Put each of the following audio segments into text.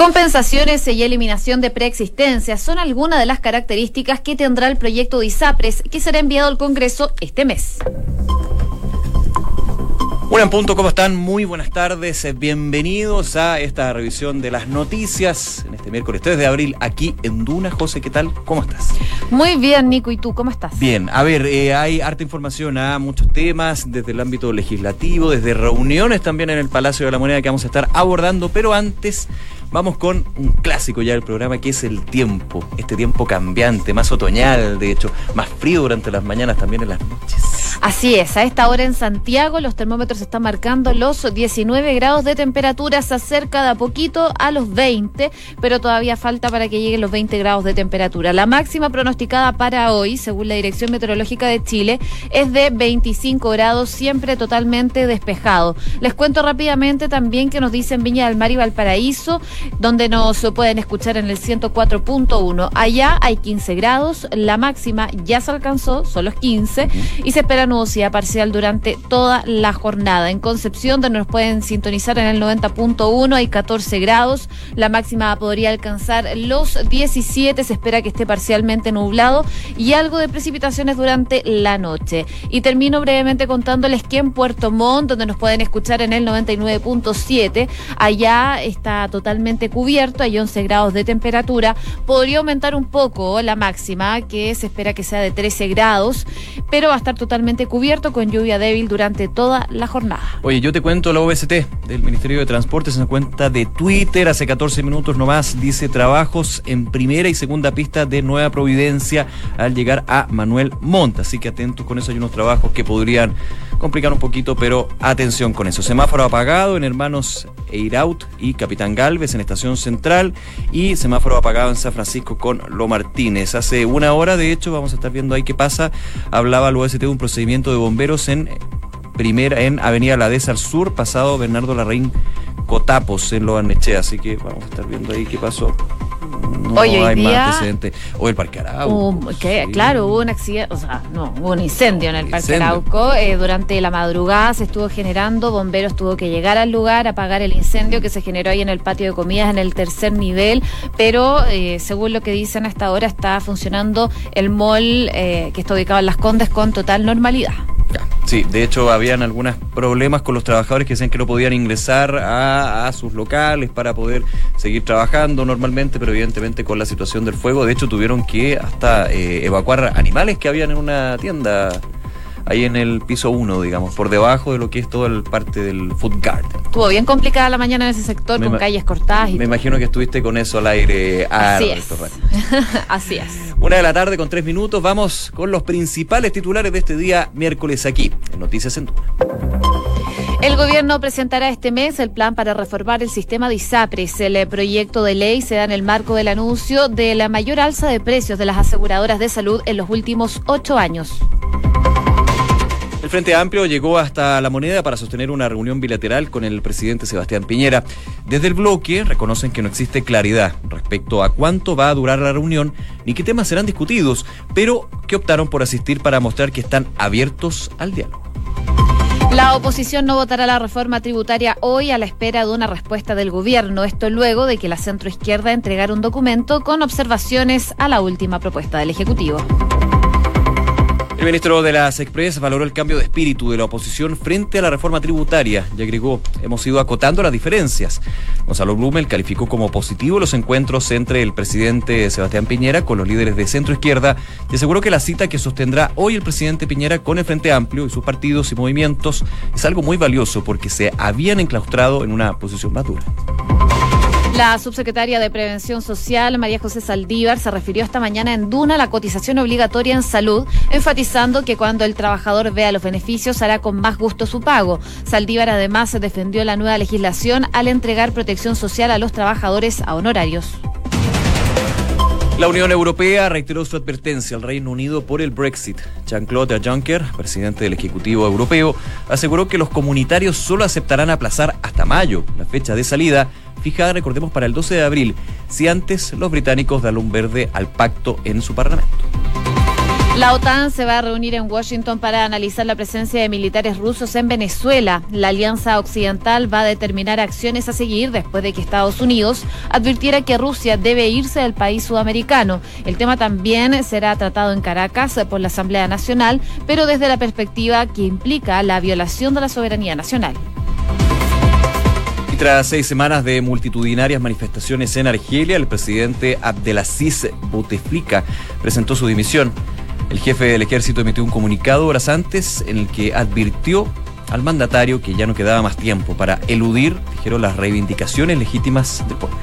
Compensaciones y eliminación de preexistencia son algunas de las características que tendrá el proyecto de ISAPRES que será enviado al Congreso este mes. Hola en punto, ¿cómo están? Muy buenas tardes, bienvenidos a esta revisión de las noticias en este miércoles 3 de abril aquí en Duna. José, ¿qué tal? ¿Cómo estás? Muy bien, Nico, ¿y tú cómo estás? Bien, a ver, eh, hay harta información a muchos temas desde el ámbito legislativo, desde reuniones también en el Palacio de la Moneda que vamos a estar abordando, pero antes Vamos con un clásico ya del programa que es el tiempo, este tiempo cambiante, más otoñal, de hecho, más frío durante las mañanas, también en las noches. Así es, a esta hora en Santiago los termómetros están marcando los 19 grados de temperatura, se acerca de a poquito a los 20, pero todavía falta para que lleguen los 20 grados de temperatura. La máxima pronosticada para hoy, según la Dirección Meteorológica de Chile, es de 25 grados, siempre totalmente despejado. Les cuento rápidamente también que nos dicen Viña del Mar y Valparaíso, donde nos pueden escuchar en el 104.1. Allá hay 15 grados, la máxima ya se alcanzó, son los 15, y se espera nubosidad parcial durante toda la jornada. En Concepción, donde nos pueden sintonizar en el 90.1, hay 14 grados, la máxima podría alcanzar los 17, se espera que esté parcialmente nublado y algo de precipitaciones durante la noche. Y termino brevemente contándoles que en Puerto Montt, donde nos pueden escuchar en el 99.7, allá está totalmente cubierto, hay 11 grados de temperatura. Podría aumentar un poco la máxima, que se espera que sea de 13 grados, pero va a estar totalmente cubierto con lluvia débil durante toda la jornada. Oye, yo te cuento la OBST del Ministerio de Transportes en cuenta de Twitter hace 14 minutos nomás. Dice trabajos en primera y segunda pista de Nueva Providencia al llegar a Manuel Monta. Así que atentos con eso, hay unos trabajos que podrían complicar un poquito, pero atención con eso. Semáforo apagado en Hermanos Eiraut y Capitán Galvez en Estación Central y semáforo apagado en San Francisco con Lo Martínez. Hace una hora, de hecho, vamos a estar viendo ahí qué pasa. Hablaba el OST de un procedimiento de bomberos en primera en Avenida La al Sur, pasado Bernardo Larraín Cotapos en Lo Arnechea. Así que vamos a estar viendo ahí qué pasó no hoy, hay día, más antecedentes. O el Parque Arauco. Claro, hubo un accidente, o sea, no, hubo un incendio en el Parque Arauco. Eh, durante la madrugada se estuvo generando, bomberos tuvo que llegar al lugar, apagar el incendio que se generó ahí en el patio de comidas en el tercer nivel, pero eh, según lo que dicen hasta ahora está funcionando el mall eh, que está ubicado en Las Condes con total normalidad. Sí, de hecho habían algunos problemas con los trabajadores que decían que no podían ingresar a, sus locales para poder seguir trabajando normalmente, pero evidentemente con la situación del fuego, de hecho tuvieron que hasta eh, evacuar animales que habían en una tienda ahí en el piso 1, digamos, por debajo de lo que es toda el parte del food garden. Estuvo bien complicada la mañana en ese sector, con calles cortadas. Y me imagino que estuviste con eso al aire. Así es. Así es. Una de la tarde con tres minutos, vamos con los principales titulares de este día miércoles aquí, en Noticias en Duna. El gobierno presentará este mes el plan para reformar el sistema de ISAPRES. El proyecto de ley se da en el marco del anuncio de la mayor alza de precios de las aseguradoras de salud en los últimos ocho años. El Frente Amplio llegó hasta la moneda para sostener una reunión bilateral con el presidente Sebastián Piñera. Desde el bloque reconocen que no existe claridad respecto a cuánto va a durar la reunión ni qué temas serán discutidos, pero que optaron por asistir para mostrar que están abiertos al diálogo. La oposición no votará la reforma tributaria hoy a la espera de una respuesta del gobierno. Esto luego de que la centroizquierda entregara un documento con observaciones a la última propuesta del Ejecutivo. El ministro de las Express valoró el cambio de espíritu de la oposición frente a la reforma tributaria y agregó, hemos ido acotando las diferencias. Gonzalo Blumel calificó como positivo los encuentros entre el presidente Sebastián Piñera con los líderes de centro izquierda y aseguró que la cita que sostendrá hoy el presidente Piñera con el Frente Amplio y sus partidos y movimientos es algo muy valioso porque se habían enclaustrado en una posición madura. La subsecretaria de Prevención Social, María José Saldívar, se refirió esta mañana en Duna a la cotización obligatoria en salud, enfatizando que cuando el trabajador vea los beneficios hará con más gusto su pago. Saldívar además defendió la nueva legislación al entregar protección social a los trabajadores a honorarios. La Unión Europea reiteró su advertencia al Reino Unido por el Brexit. Jean-Claude Juncker, presidente del Ejecutivo Europeo, aseguró que los comunitarios solo aceptarán aplazar hasta mayo la fecha de salida fijada, recordemos, para el 12 de abril, si antes los británicos dan un verde al pacto en su parlamento. La OTAN se va a reunir en Washington para analizar la presencia de militares rusos en Venezuela. La Alianza Occidental va a determinar acciones a seguir después de que Estados Unidos advirtiera que Rusia debe irse del país sudamericano. El tema también será tratado en Caracas por la Asamblea Nacional, pero desde la perspectiva que implica la violación de la soberanía nacional. Tras seis semanas de multitudinarias manifestaciones en Argelia, el presidente Abdelaziz Bouteflika presentó su dimisión. El jefe del ejército emitió un comunicado horas antes en el que advirtió al mandatario que ya no quedaba más tiempo para eludir, dijeron, las reivindicaciones legítimas del pueblo.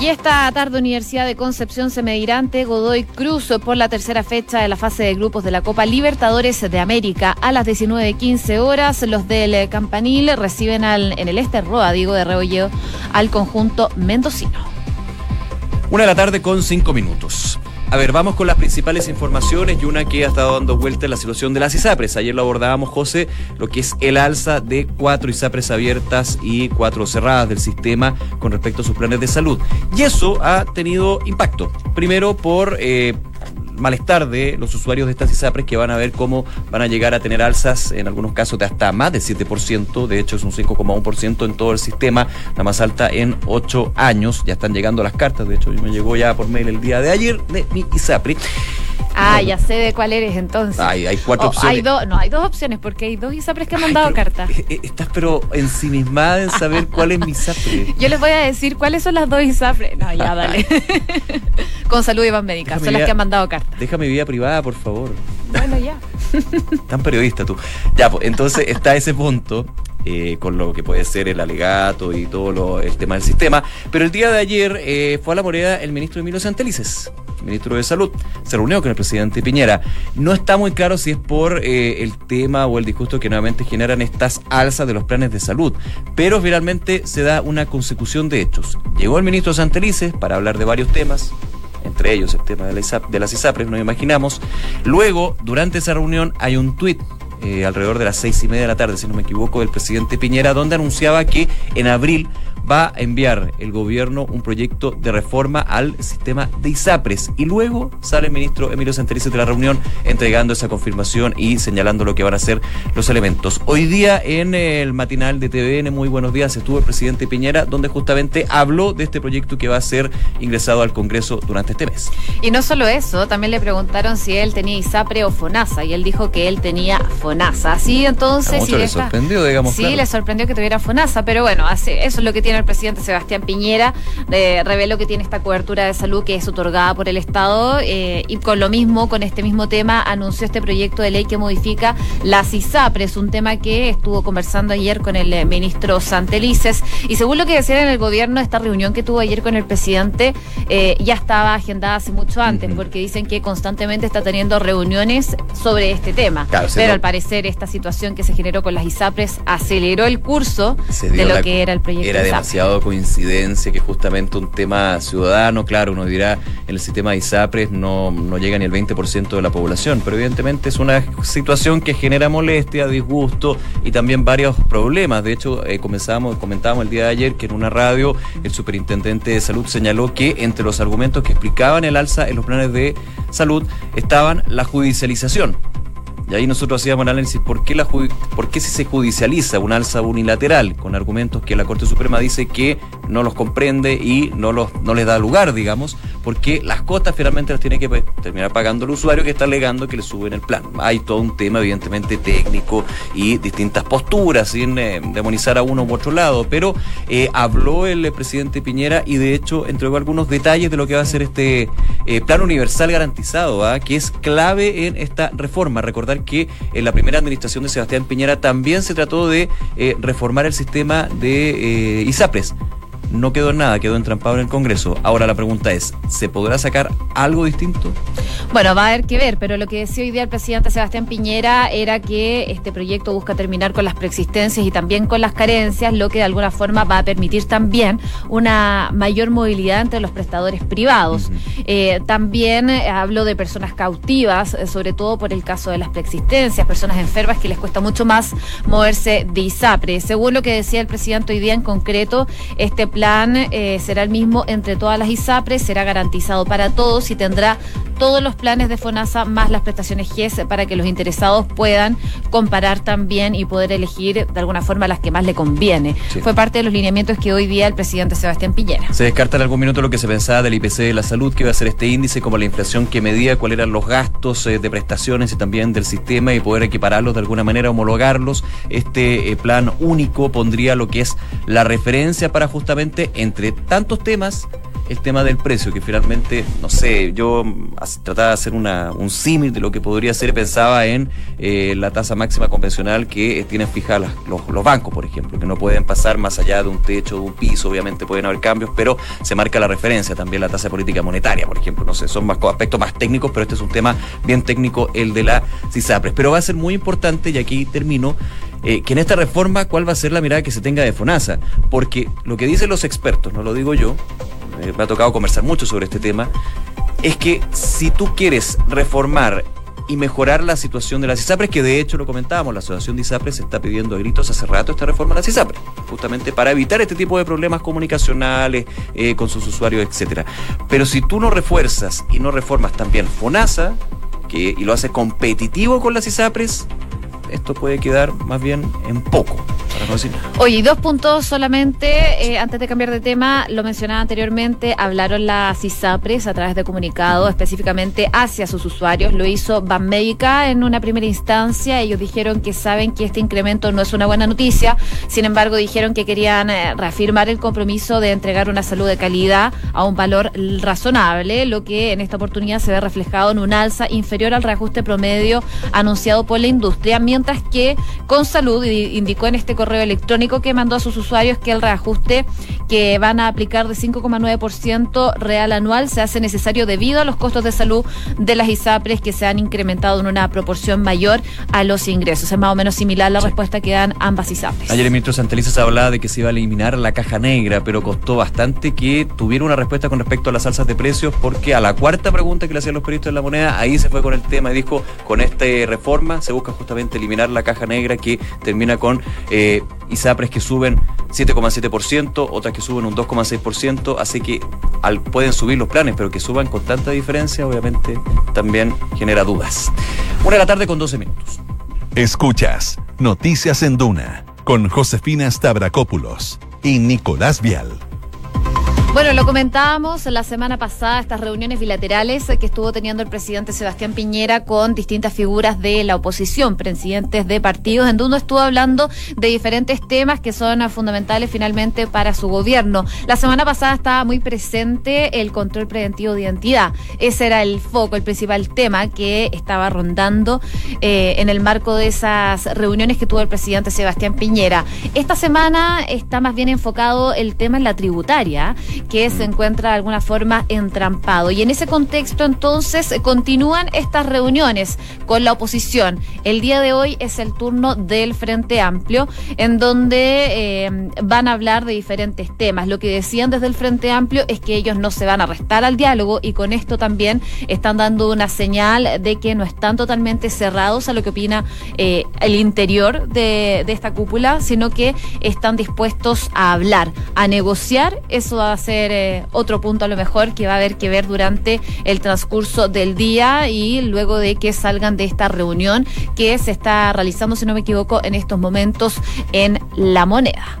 Y esta tarde Universidad de Concepción se medirá ante Godoy Cruz por la tercera fecha de la fase de grupos de la Copa Libertadores de América. A las 19.15 horas, los del Campanil reciben al, en el este Roa, digo, de Rebolleo, al conjunto mendocino. Una de la tarde con cinco minutos. A ver, vamos con las principales informaciones y una que ha estado dando vuelta en la situación de las ISAPRES. Ayer lo abordábamos, José, lo que es el alza de cuatro ISAPRES abiertas y cuatro cerradas del sistema con respecto a sus planes de salud. Y eso ha tenido impacto. Primero por... Eh, malestar de los usuarios de estas ISAPRES que van a ver cómo van a llegar a tener alzas en algunos casos de hasta más de 7%, de hecho es un 5,1% en todo el sistema, la más alta en 8 años, ya están llegando las cartas, de hecho me llegó ya por mail el día de ayer de mi ISAPRE. Ah, ya sé de cuál eres entonces. Hay, hay cuatro Oh, opciones. Hay dos, no, hay dos opciones porque hay dos ISAPRES que han mandado Ay, pero, carta. eh, eh, Estás pero ensimismada en saber cuál es mi ISAPRE. Yo les voy a decir cuáles son las dos ISAPRES. No, ya, dale. Con salud y van médica, son las que han mandado carta. Deja mi vida privada, por favor. Bueno, ya. Tan periodista tú. Ya, pues entonces está ese punto. Eh, con lo que puede ser el alegato y todo lo, el tema del sistema. Pero el día de ayer eh, fue a la moneda el ministro Emilio Santelices, ministro de Salud. Se reunió con el presidente Piñera. No está muy claro si es por eh, el tema o el disgusto que nuevamente generan estas alzas de los planes de salud. Pero finalmente se da una consecución de hechos. Llegó el ministro Santelices para hablar de varios temas, entre ellos el tema de, la ISAP, de las ISAPRES, nos imaginamos. Luego, durante esa reunión, hay un tuit eh, alrededor de las seis y media de la tarde, si no me equivoco, del presidente Piñera, donde anunciaba que en abril va a enviar el gobierno un proyecto de reforma al sistema de ISAPRES. Y luego sale el ministro Emilio Santelices de la reunión entregando esa confirmación y señalando lo que van a ser los elementos. Hoy día en el matinal de TVN, muy buenos días, estuvo el presidente Piñera, donde justamente habló de este proyecto que va a ser ingresado al Congreso durante este mes. Y no solo eso, también le preguntaron si él tenía ISAPRE o FONASA y él dijo que él tenía FONASA. Así entonces, A si muchos les sorprendió, digamos. Sí, claro. le sorprendió que tuviera FONASA, pero bueno, hace, eso es lo que tiene el presidente Sebastián Piñera. Eh, reveló que tiene esta cobertura de salud que es otorgada por el Estado eh, y con lo mismo, con este mismo tema, anunció este proyecto de ley que modifica las ISAPRES, un tema que estuvo conversando ayer con el eh, ministro Santelices. Y según lo que decían en el gobierno, esta reunión que tuvo ayer con el presidente eh, ya estaba agendada hace mucho antes, porque dicen que constantemente está teniendo reuniones sobre este tema. Claro, pero al parecer esta situación que se generó con las ISAPRES aceleró el curso de lo la- que era el proyecto Era ISAPRES. demasiado coincidencia que justamente un tema ciudadano, claro, uno dirá, en el sistema de ISAPRES no, no llega ni el 20% de la población, pero evidentemente es una situación que genera molestia, disgusto y también varios problemas. De hecho, eh, comenzábamos, comentábamos el día de ayer que en una radio el superintendente de salud señaló que entre los argumentos que explicaban el alza en los planes de salud estaban la judicialización. Y ahí nosotros hacíamos el análisis por qué, la por qué si se judicializa un alza unilateral con argumentos que la Corte Suprema dice que no los comprende y no, los, no les da lugar, digamos, porque las costas finalmente las tiene que pues, terminar pagando el usuario que está alegando que le suben el plan. Hay todo un tema evidentemente técnico y distintas posturas, sin eh, demonizar a uno u otro lado, pero eh, habló el presidente Piñera y de hecho entregó algunos detalles de lo que va a ser este eh, plan universal garantizado, ¿ah? que es clave en esta reforma. Recordar que en la primera administración de Sebastián Piñera también se trató de eh, reformar el sistema de eh, ISAPRES. No quedó en nada, quedó entrampado en el Congreso. Ahora la pregunta es, ¿se podrá sacar algo distinto? Bueno, va a haber que ver, pero lo que decía hoy día el presidente Sebastián Piñera era que este proyecto busca terminar con las preexistencias y también con las carencias, lo que de alguna forma va a permitir también una mayor movilidad entre los prestadores privados. Eh, también eh, habló de personas cautivas, eh, sobre todo por el caso de las preexistencias, personas enfermas que les cuesta mucho más moverse de ISAPRE. Según lo que decía el presidente hoy día en concreto, este plan plan eh, será el mismo entre todas las ISAPRES, será garantizado para todos y tendrá todos los planes de FONASA más las prestaciones GES para que los interesados puedan comparar también y poder elegir de alguna forma las que más le conviene. Fue parte de los lineamientos que hoy día el presidente Sebastián Piñera. Se descarta en algún minuto lo que se pensaba del IPC de la salud, que iba a ser este índice, como la inflación que medía cuáles eran los gastos eh, de prestaciones y también del sistema y poder equipararlos de alguna manera, homologarlos. Este eh, plan único pondría lo que es la referencia para justamente entre tantos temas el tema del precio, que finalmente, no sé, yo trataba de hacer un símil de lo que podría ser, pensaba en eh, la tasa máxima convencional que tienen fijadas los, los, bancos, por ejemplo, que no pueden pasar más allá de un techo, de un piso, obviamente pueden haber cambios, pero se marca la referencia, también la tasa política monetaria, por ejemplo, no sé, son más aspectos más técnicos, pero este es un tema bien técnico, el de la CISAPRES. Pero va a ser muy importante, y aquí termino, eh, que en esta reforma, ¿cuál va a ser la mirada que se tenga de FONASA? Porque lo que dicen los expertos, no lo digo yo, eh, me ha tocado conversar mucho sobre este tema, es que si tú quieres reformar y mejorar la situación de las ISAPRES, que de hecho lo comentábamos, la Asociación de ISAPRES está pidiendo a gritos hace rato esta reforma de las ISAPRES, justamente para evitar este tipo de problemas comunicacionales eh, con sus usuarios, etcétera. Pero si tú no refuerzas y no reformas también FONASA, y lo haces competitivo con las ISAPRES, esto puede quedar más bien en poco. Oye, dos puntos solamente, eh, antes de cambiar de tema, lo mencionaba anteriormente, hablaron las ISAPRES a través de comunicado específicamente hacia sus usuarios, lo hizo Banmédica en una primera instancia, ellos dijeron que saben que este incremento no es una buena noticia, sin embargo dijeron que querían eh, reafirmar el compromiso de entregar una salud de calidad a un valor razonable, lo que en esta oportunidad se ve reflejado en un alza inferior al reajuste promedio anunciado por la industria, mientras que con salud indicó en este correo electrónico que mandó a sus usuarios que el reajuste que van a aplicar de 5,9% real anual se hace necesario debido a los costos de salud de las ISAPRES que se han incrementado en una proporción mayor a los ingresos. Es más o menos similar la respuesta que dan ambas ISAPRES. Ayer el ministro Santeliza se hablaba de que se iba a eliminar la caja negra, pero costó bastante que tuviera una respuesta con respecto a las alzas de precios porque a la cuarta pregunta que le hacían los periodistas de la moneda, ahí se fue con el tema y dijo, con esta reforma se busca justamente eliminar la caja negra que termina con eh, ISAPRES que suben 7,7%, otras que suben un 2,6%, así que al, pueden subir los planes, pero que suban con tanta diferencia, obviamente también genera dudas. Una de la tarde con 12 minutos. Escuchas Noticias en Duna con Josefina Stavrakopoulos y Nicolás Vial. Bueno, lo comentábamos la semana pasada, estas reuniones bilaterales que estuvo teniendo el presidente Sebastián Piñera con distintas figuras de la oposición, presidentes de partidos, en donde estuvo hablando de diferentes temas que son fundamentales finalmente para su gobierno. La semana pasada estaba muy presente el control preventivo de identidad. Ese era el foco, el principal tema que estaba rondando eh, en el marco de esas reuniones que tuvo el presidente Sebastián Piñera. Esta semana está más bien enfocado el tema en la tributaria que se encuentra de alguna forma entrampado. Y en ese contexto entonces continúan estas reuniones con la oposición. El día de hoy es el turno del Frente Amplio, en donde eh, van a hablar de diferentes temas. Lo que decían desde el Frente Amplio es que ellos no se van a restar al diálogo y con esto también están dando una señal de que no están totalmente cerrados a lo que opina eh, el interior de, de esta cúpula, sino que están dispuestos a hablar, a negociar. Eso va a eh, otro punto a lo mejor que va a haber que ver durante el transcurso del día y luego de que salgan de esta reunión que se está realizando, si no me equivoco, en estos momentos en La Moneda.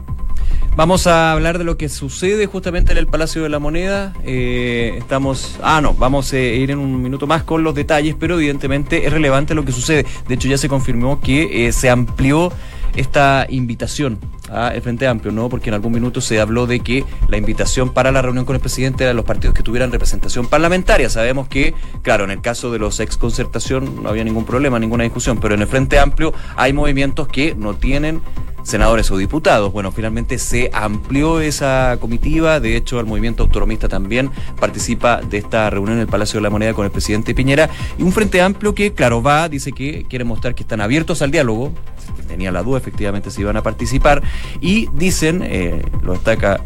Vamos a hablar de lo que sucede justamente en el Palacio de la Moneda. Eh, estamos. Ah, no, vamos a ir en un minuto más con los detalles, pero evidentemente es relevante lo que sucede. De hecho, ya se confirmó que eh, se amplió esta invitación a el Frente Amplio, ¿no? Porque en algún minuto se habló de que la invitación para la reunión con el presidente era los partidos que tuvieran representación parlamentaria. Sabemos que, claro, en el caso de los ex concertación no había ningún problema, ninguna discusión, pero en el Frente Amplio hay movimientos que no tienen senadores o diputados. Bueno, finalmente se amplió esa comitiva, de hecho el movimiento autonomista también participa de esta reunión en el Palacio de la Moneda con el presidente Piñera y un frente amplio que, claro, va, dice que quiere mostrar que están abiertos al diálogo, tenía la duda efectivamente si iban a participar. Y dicen, eh, lo destaca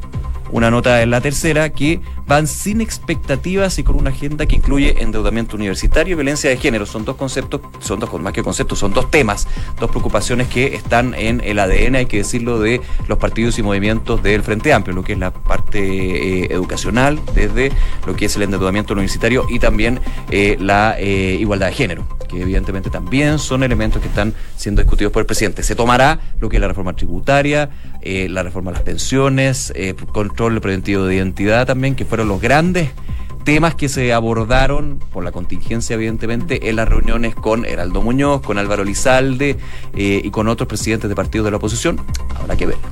una nota en la tercera, que van sin expectativas y con una agenda que incluye endeudamiento universitario y violencia de género. Son dos conceptos, son dos más que conceptos, son dos temas, dos preocupaciones que están en el ADN, hay que decirlo, de los partidos y movimientos del Frente Amplio, lo que es la parte eh, educacional, desde lo que es el endeudamiento universitario y también eh, la eh, igualdad de género, que evidentemente también son elementos que están siendo discutidos por el presidente. Se tomará lo que es la reforma tributaria, la reforma de las pensiones, control preventivo de identidad también, que fueron los grandes temas que se abordaron por la contingencia, evidentemente, en las reuniones con Heraldo Muñoz, con Álvaro Lizalde eh, y con otros presidentes de partidos de la oposición. Habrá que verlo.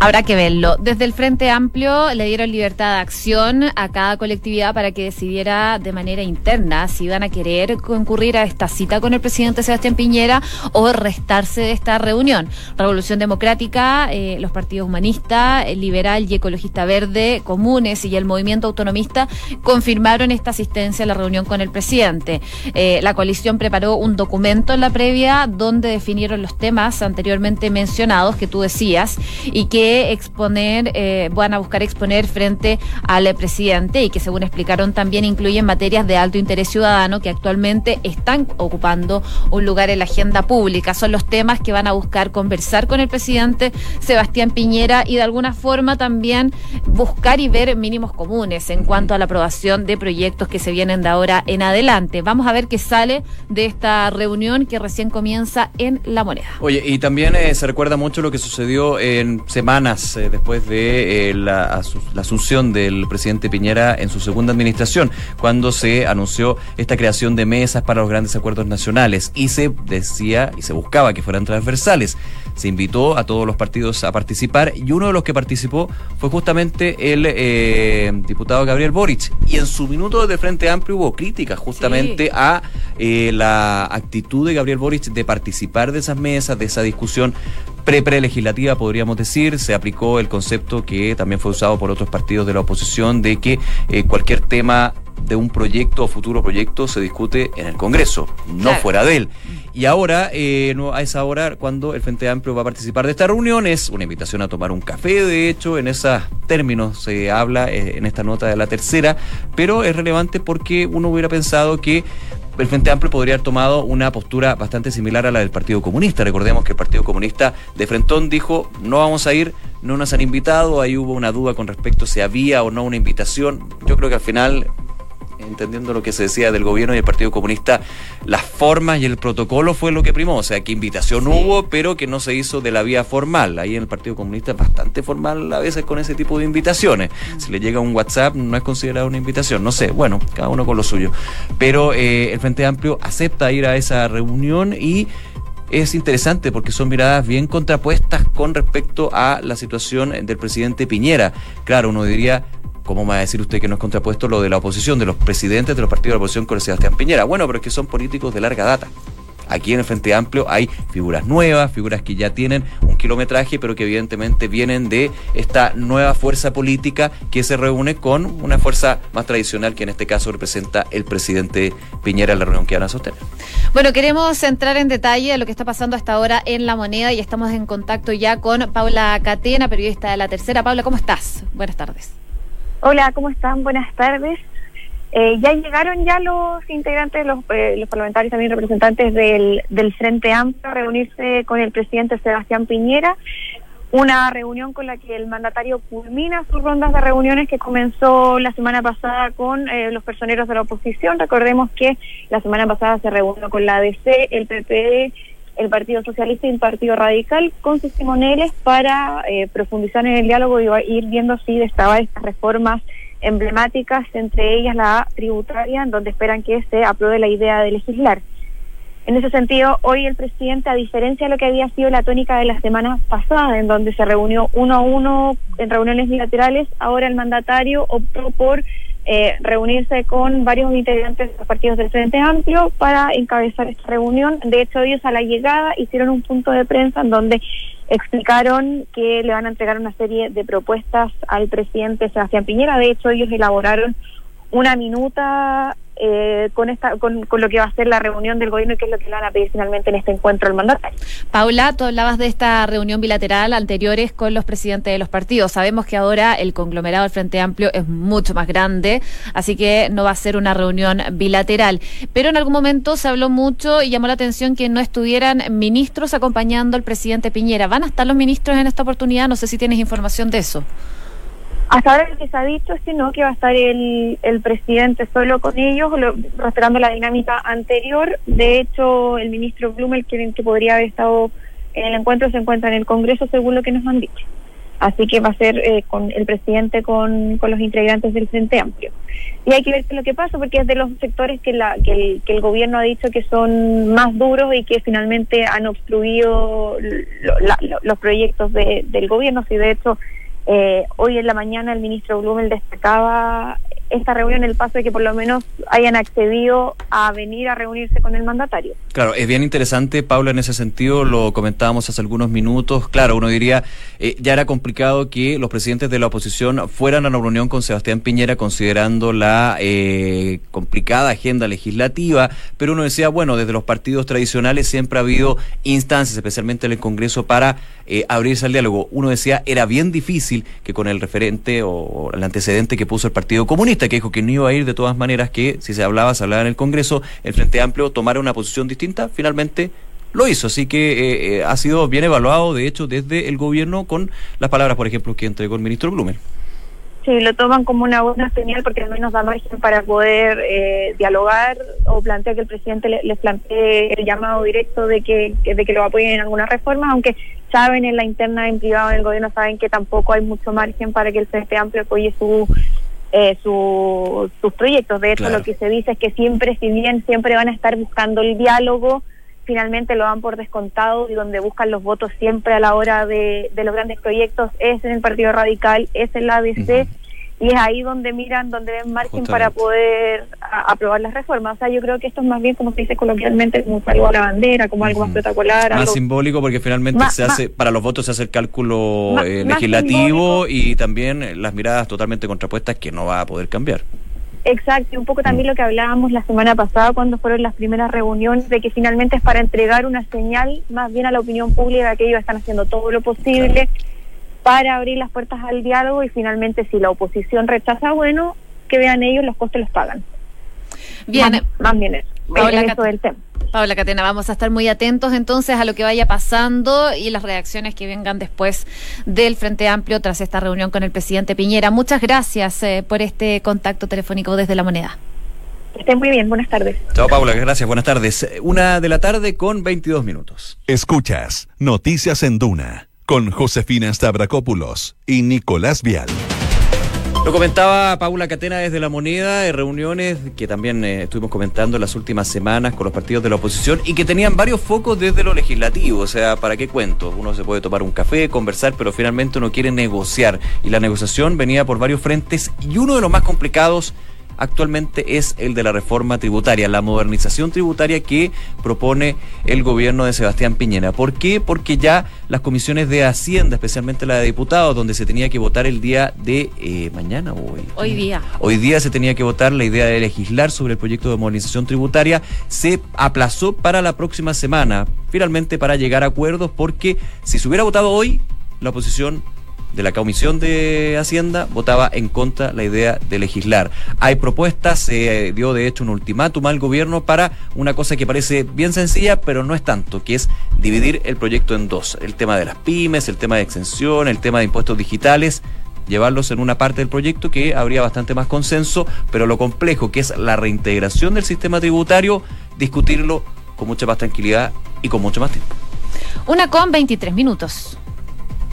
Habrá que verlo. Desde el Frente Amplio le dieron libertad de acción a cada colectividad para que decidiera de manera interna si iban a querer concurrir a esta cita con el presidente Sebastián Piñera o restarse de esta reunión. Revolución Democrática, eh, los partidos humanistas, liberal y ecologista verde, comunes y el movimiento autonomista confirmaron esta asistencia a la reunión con el presidente. Eh, la coalición preparó un documento en la previa donde definieron los temas anteriormente mencionados que tú decías y que exponer, eh, van a buscar exponer frente al presidente y que según explicaron también incluyen materias de alto interés ciudadano que actualmente están ocupando un lugar en la agenda pública. Son los temas que van a buscar conversar con el presidente Sebastián Piñera y de alguna forma también buscar y ver mínimos comunes en cuanto a la aprobación de proyectos que se vienen de ahora en adelante. Vamos a ver qué sale de esta reunión que recién comienza en La Moneda. Oye, y también eh, se recuerda mucho lo que sucedió en semanas eh, después de eh, la, asunción del presidente Piñera en su segunda administración, cuando se anunció esta creación de mesas para los grandes acuerdos nacionales y se decía y se buscaba que fueran transversales se invitó a todos los partidos a participar y uno de los que participó fue justamente el diputado Gabriel Boric. Y su minuto de Frente Amplio hubo críticas justamente a eh, la actitud de Gabriel Boric de participar de esas mesas, de esa discusión pre-prelegislativa, podríamos decir, se aplicó el concepto que también fue usado por otros partidos de la oposición de que eh, cualquier tema de un proyecto o futuro proyecto se discute en el Congreso, no fuera de él. Y ahora, eh, a esa hora, cuando el Frente Amplio va a participar de esta reunión, es una invitación a tomar un café, de hecho, en esos términos se habla eh, en esta nota de la tercera, pero es relevante porque uno hubiera pensado que el Frente Amplio podría haber tomado una postura bastante similar a la del Partido Comunista. Recordemos que el Partido Comunista de Frentón dijo, no vamos a ir, no nos han invitado, ahí hubo una duda con respecto si había o no una invitación. Yo creo que al final entendiendo lo que se decía del gobierno y el Partido Comunista, las formas y el protocolo fue lo que primó, o sea, que invitación hubo, pero que no se hizo de la vía formal. Ahí en el Partido Comunista es bastante formal a veces con ese tipo de invitaciones. Mm. Si le llega un WhatsApp no es considerado una invitación, no sé, bueno, cada uno con lo suyo. Pero eh, el Frente Amplio acepta ir a esa reunión y es interesante porque son miradas bien contrapuestas con respecto a la situación del presidente Piñera. Claro, uno diría, ¿Cómo va a decir usted que no es contrapuesto lo de la oposición, de los presidentes de los partidos de la oposición con el Sebastián Piñera? Bueno, pero es que son políticos de larga data. Aquí en el Frente Amplio hay figuras nuevas, figuras que ya tienen un kilometraje, pero que evidentemente vienen de esta nueva fuerza política que se reúne con una fuerza más tradicional que en este caso representa el presidente Piñera en la reunión que van a sostener. Bueno, queremos entrar en detalle de lo que está pasando hasta ahora en La Moneda y estamos en contacto ya con Paula Catena, periodista de La Tercera. Paula, ¿cómo estás? Buenas tardes. Hola, ¿cómo están? Buenas tardes. Eh, ya llegaron ya los integrantes, los, eh, los parlamentarios, también representantes del, del Frente Amplio a reunirse con el presidente Sebastián Piñera. Una reunión con la que el mandatario culmina sus rondas de reuniones que comenzó la semana pasada con eh, los personeros de la oposición. Recordemos que la semana pasada se reunió con la ADC, el PPD, el Partido Socialista y el Partido Radical con sus timoneles para eh, profundizar en el diálogo y ir viendo si destaban estas reformas emblemáticas, entre ellas la tributaria, en donde esperan que se apruebe la idea de legislar. En ese sentido, hoy el presidente, a diferencia de lo que había sido la tónica de la semana pasada, en donde se reunió uno a uno en reuniones bilaterales, ahora el mandatario optó por eh, reunirse con varios integrantes de los partidos del Frente Amplio para encabezar esta reunión. De hecho, ellos a la llegada hicieron un punto de prensa en donde explicaron que le van a entregar una serie de propuestas al presidente Sebastián Piñera. De hecho, ellos elaboraron una minuta eh, con, esta, con, con, lo que va a ser la reunión del gobierno y qué es lo que le van a pedir finalmente en este encuentro al mandatario. Paula, tú hablabas de esta reunión bilateral anteriores con los presidentes de los partidos. Sabemos que ahora el conglomerado del Frente Amplio es mucho más grande, así que no va a ser una reunión bilateral. Pero en algún momento se habló mucho y llamó la atención que no estuvieran ministros acompañando al presidente Piñera. ¿Van a estar los ministros en esta oportunidad? No sé si tienes información de eso. Hasta ahora que se ha dicho es que no, que va a estar el, el presidente solo con ellos, lo, respetando la dinámica anterior. De hecho, el ministro Blumel, que, que podría haber estado en el encuentro, se encuentra en el Congreso, según lo que nos han dicho. Así que va a ser eh, con el presidente con, con los integrantes del Frente Amplio. Y hay que ver qué es lo que pasa, porque es de los sectores que, la, que, el, que el gobierno ha dicho que son más duros y que finalmente han obstruido los proyectos de, del gobierno. Si de hecho eh, hoy en la mañana el ministro Blumel destacaba esta reunión el paso de que por lo menos hayan accedido a venir a reunirse con el mandatario. Claro, es bien interesante, Paula, en ese sentido, lo comentábamos hace algunos minutos. Claro, uno diría, eh, ya era complicado que los presidentes de la oposición fueran a una reunión con Sebastián Piñera considerando la eh, complicada agenda legislativa, pero uno decía, bueno, desde los partidos tradicionales siempre ha habido instancias, especialmente en el Congreso, para eh, abrirse al diálogo. Uno decía, era bien difícil que con el referente o el antecedente que puso el Partido Comunista, que dijo que no iba a ir de todas maneras, que si se hablaba, se hablaba en el Congreso, el Frente Amplio tomara una posición distinta, finalmente lo hizo. Así que eh, eh, ha sido bien evaluado, de hecho, desde el gobierno con las palabras, por ejemplo, que entregó el ministro Blumen. Sí, lo toman como una buena señal porque al menos da margen para poder eh, dialogar o plantear que el presidente les le plantee el llamado directo de que, de que lo apoyen en alguna reforma, aunque saben en la interna, en privado del gobierno, saben que tampoco hay mucho margen para que el Frente Amplio apoye su eh, su, sus proyectos. De hecho, lo que se dice es que siempre, si bien siempre van a estar buscando el diálogo, finalmente lo dan por descontado y donde buscan los votos siempre a la hora de, de los grandes proyectos es en el Partido Radical, es en la ADC y es ahí donde miran, donde ven margen para poder aprobar las reformas. O sea, yo creo que esto es más bien, como se dice coloquialmente, como algo a la bandera, como algo más protocolar. Más simbólico porque finalmente se hace, para los votos se hace el cálculo eh, legislativo y también las miradas totalmente contrapuestas que no va a poder cambiar. Exacto, y un poco también lo que hablábamos la semana pasada cuando fueron las primeras reuniones, de que finalmente es para entregar una señal más bien a la opinión pública de que ellos están haciendo todo lo posible para abrir las puertas al diálogo y finalmente si la oposición rechaza, bueno, que vean ellos, los costes los pagan. Bien, más, bien eso, Paula eso del tema. Catena, vamos a estar muy atentos entonces a lo que vaya pasando y las reacciones que vengan después del Frente Amplio tras esta reunión con el presidente Piñera. Muchas gracias eh, por este contacto telefónico desde la moneda. Estén muy bien, buenas tardes. Chao Paula, gracias, buenas tardes. Una de la tarde con 22 minutos. Escuchas Noticias en Duna con Josefina Stavrakopoulos y Nicolás Vial. Lo comentaba Paula Catena desde La Moneda, en reuniones que también eh, estuvimos comentando en las últimas semanas con los partidos de la oposición y que tenían varios focos desde lo legislativo. O sea, ¿para qué cuento? Uno se puede tomar un café, conversar, pero finalmente uno quiere negociar. Y la negociación venía por varios frentes y uno de los más complicados actualmente es el de la reforma tributaria, la modernización tributaria que propone el gobierno de Sebastián Piñera. ¿Por qué? Porque ya las comisiones de Hacienda, especialmente la de diputados, donde se tenía que votar el día de eh, mañana o hoy. Hoy día. Hoy día se tenía que votar la idea de legislar sobre el proyecto de modernización tributaria, se aplazó para la próxima semana, finalmente para llegar a acuerdos, porque si se hubiera votado hoy, la oposición de la Comisión de Hacienda votaba en contra la idea de legislar. Hay propuestas, se dio de hecho un ultimátum al gobierno para una cosa que parece bien sencilla, pero no es tanto, que es dividir el proyecto en dos. El tema de las pymes, el tema de exención, el tema de impuestos digitales llevarlos en una parte del proyecto que habría bastante más consenso, pero lo complejo que es la reintegración del sistema tributario, discutirlo con mucha más tranquilidad y con mucho más tiempo. Una con 23 minutos.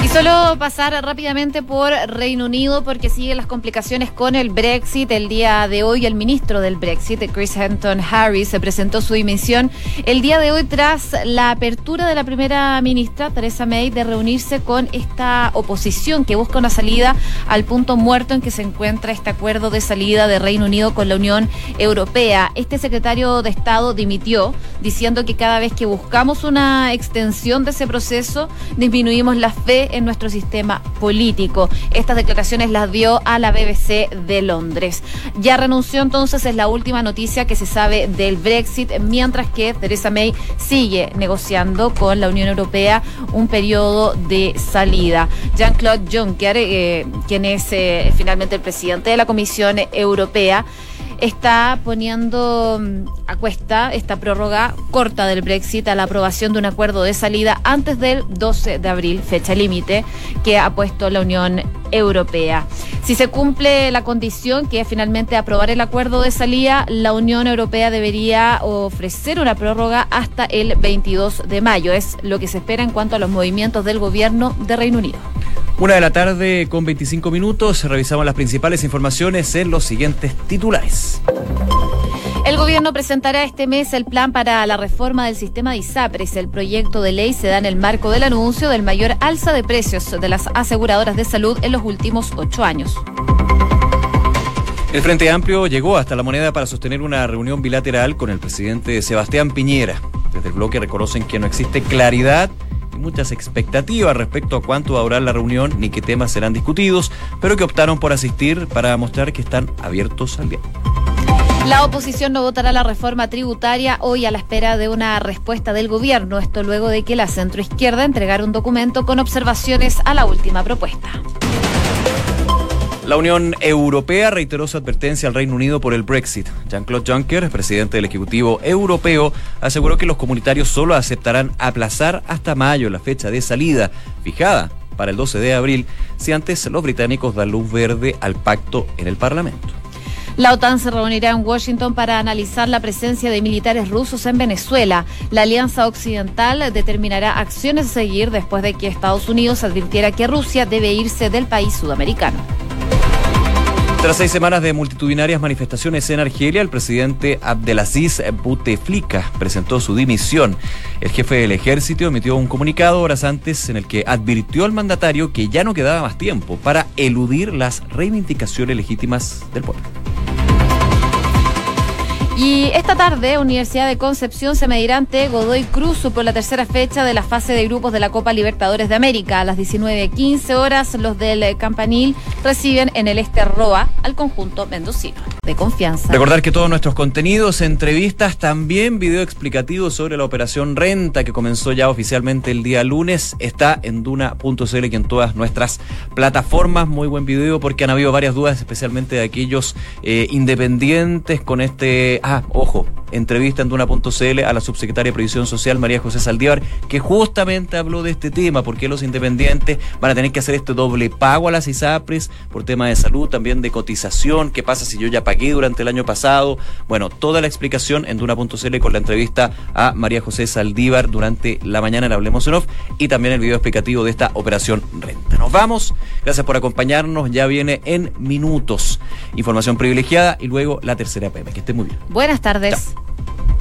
Y solo pasar rápidamente por Reino Unido porque siguen las complicaciones con el Brexit. El día de hoy el ministro del Brexit, Chris Hampton Harris, se presentó su dimisión el día de hoy tras la apertura de la primera ministra, Theresa May, de reunirse con esta oposición que busca una salida al punto muerto en que se encuentra este acuerdo de salida de Reino Unido con la Unión Europea. Este secretario de Estado dimitió diciendo que cada vez que buscamos una extensión de ese proceso, disminuimos la fe en nuestro sistema político. Estas declaraciones las dio a la BBC de Londres. Ya renunció entonces, es la última noticia que se sabe del Brexit, mientras que Theresa May sigue negociando con la Unión Europea un periodo de salida. Jean-Claude Juncker, eh, quien es eh, finalmente el presidente de la Comisión Europea, está poniendo mm, a cuesta esta prórroga corta del Brexit a la aprobación de un acuerdo de salida antes del 12 de abril, fecha límite que ha puesto la Unión Europea. Si se cumple la condición que es finalmente aprobar el acuerdo de salida, la Unión Europea debería ofrecer una prórroga hasta el 22 de mayo. Es lo que se espera en cuanto a los movimientos del gobierno de Reino Unido. Una de la tarde con 25 minutos, revisamos las principales informaciones en los siguientes titulares. El gobierno presentará este mes el plan para la reforma del sistema de ISAPRES. El proyecto de ley se da en el marco del anuncio del mayor alza de precios de las aseguradoras de salud en los últimos ocho años. El Frente Amplio llegó hasta la moneda para sostener una reunión bilateral con el presidente Sebastián Piñera. Desde el bloque reconocen que no existe claridad muchas expectativas respecto a cuánto va a durar la reunión ni qué temas serán discutidos, pero que optaron por asistir para mostrar que están abiertos al diálogo. La oposición no votará la reforma tributaria hoy a la espera de una respuesta del gobierno, esto luego de que la centroizquierda entregara un documento con observaciones a la última propuesta. La Unión Europea reiteró su advertencia al Reino Unido por el Brexit. Jean-Claude Juncker, presidente del Ejecutivo Europeo, aseguró que los comunitarios solo aceptarán aplazar hasta mayo la fecha de salida, fijada para el 12 de abril, si antes los británicos dan luz verde al pacto en el Parlamento. La OTAN se reunirá en Washington para analizar la presencia de militares rusos en Venezuela. La Alianza Occidental determinará acciones a seguir después de que Estados Unidos advirtiera que Rusia debe irse del país sudamericano. Tras seis semanas de multitudinarias manifestaciones en Argelia, el presidente Abdelaziz Bouteflika presentó su dimisión. El jefe del ejército emitió un comunicado horas antes en el que advirtió al mandatario que ya no quedaba más tiempo para eludir las reivindicaciones legítimas del pueblo. Y esta tarde, Universidad de Concepción se medirá ante Godoy Cruz por la tercera fecha de la fase de grupos de la Copa Libertadores de América. A las 19.15 horas, los del Campanil reciben en el Este Roa al conjunto mendocino de confianza. Recordar que todos nuestros contenidos, entrevistas, también video explicativo sobre la operación Renta que comenzó ya oficialmente el día lunes, está en duna.cl y en todas nuestras plataformas. Muy buen video porque han habido varias dudas, especialmente de aquellos eh, independientes con este Ah, ojo, entrevista en Duna.cl a la subsecretaria de Previsión Social, María José Saldívar, que justamente habló de este tema, porque los independientes van a tener que hacer este doble pago a las ISAPRES por tema de salud, también de cotización, qué pasa si yo ya pagué durante el año pasado. Bueno, toda la explicación en Duna.cl con la entrevista a María José Saldívar durante la mañana en Hablemos en Off y también el video explicativo de esta operación renta. Nos vamos, gracias por acompañarnos, ya viene en minutos información privilegiada y luego la tercera PM. Que esté muy bien. Buenas tardes.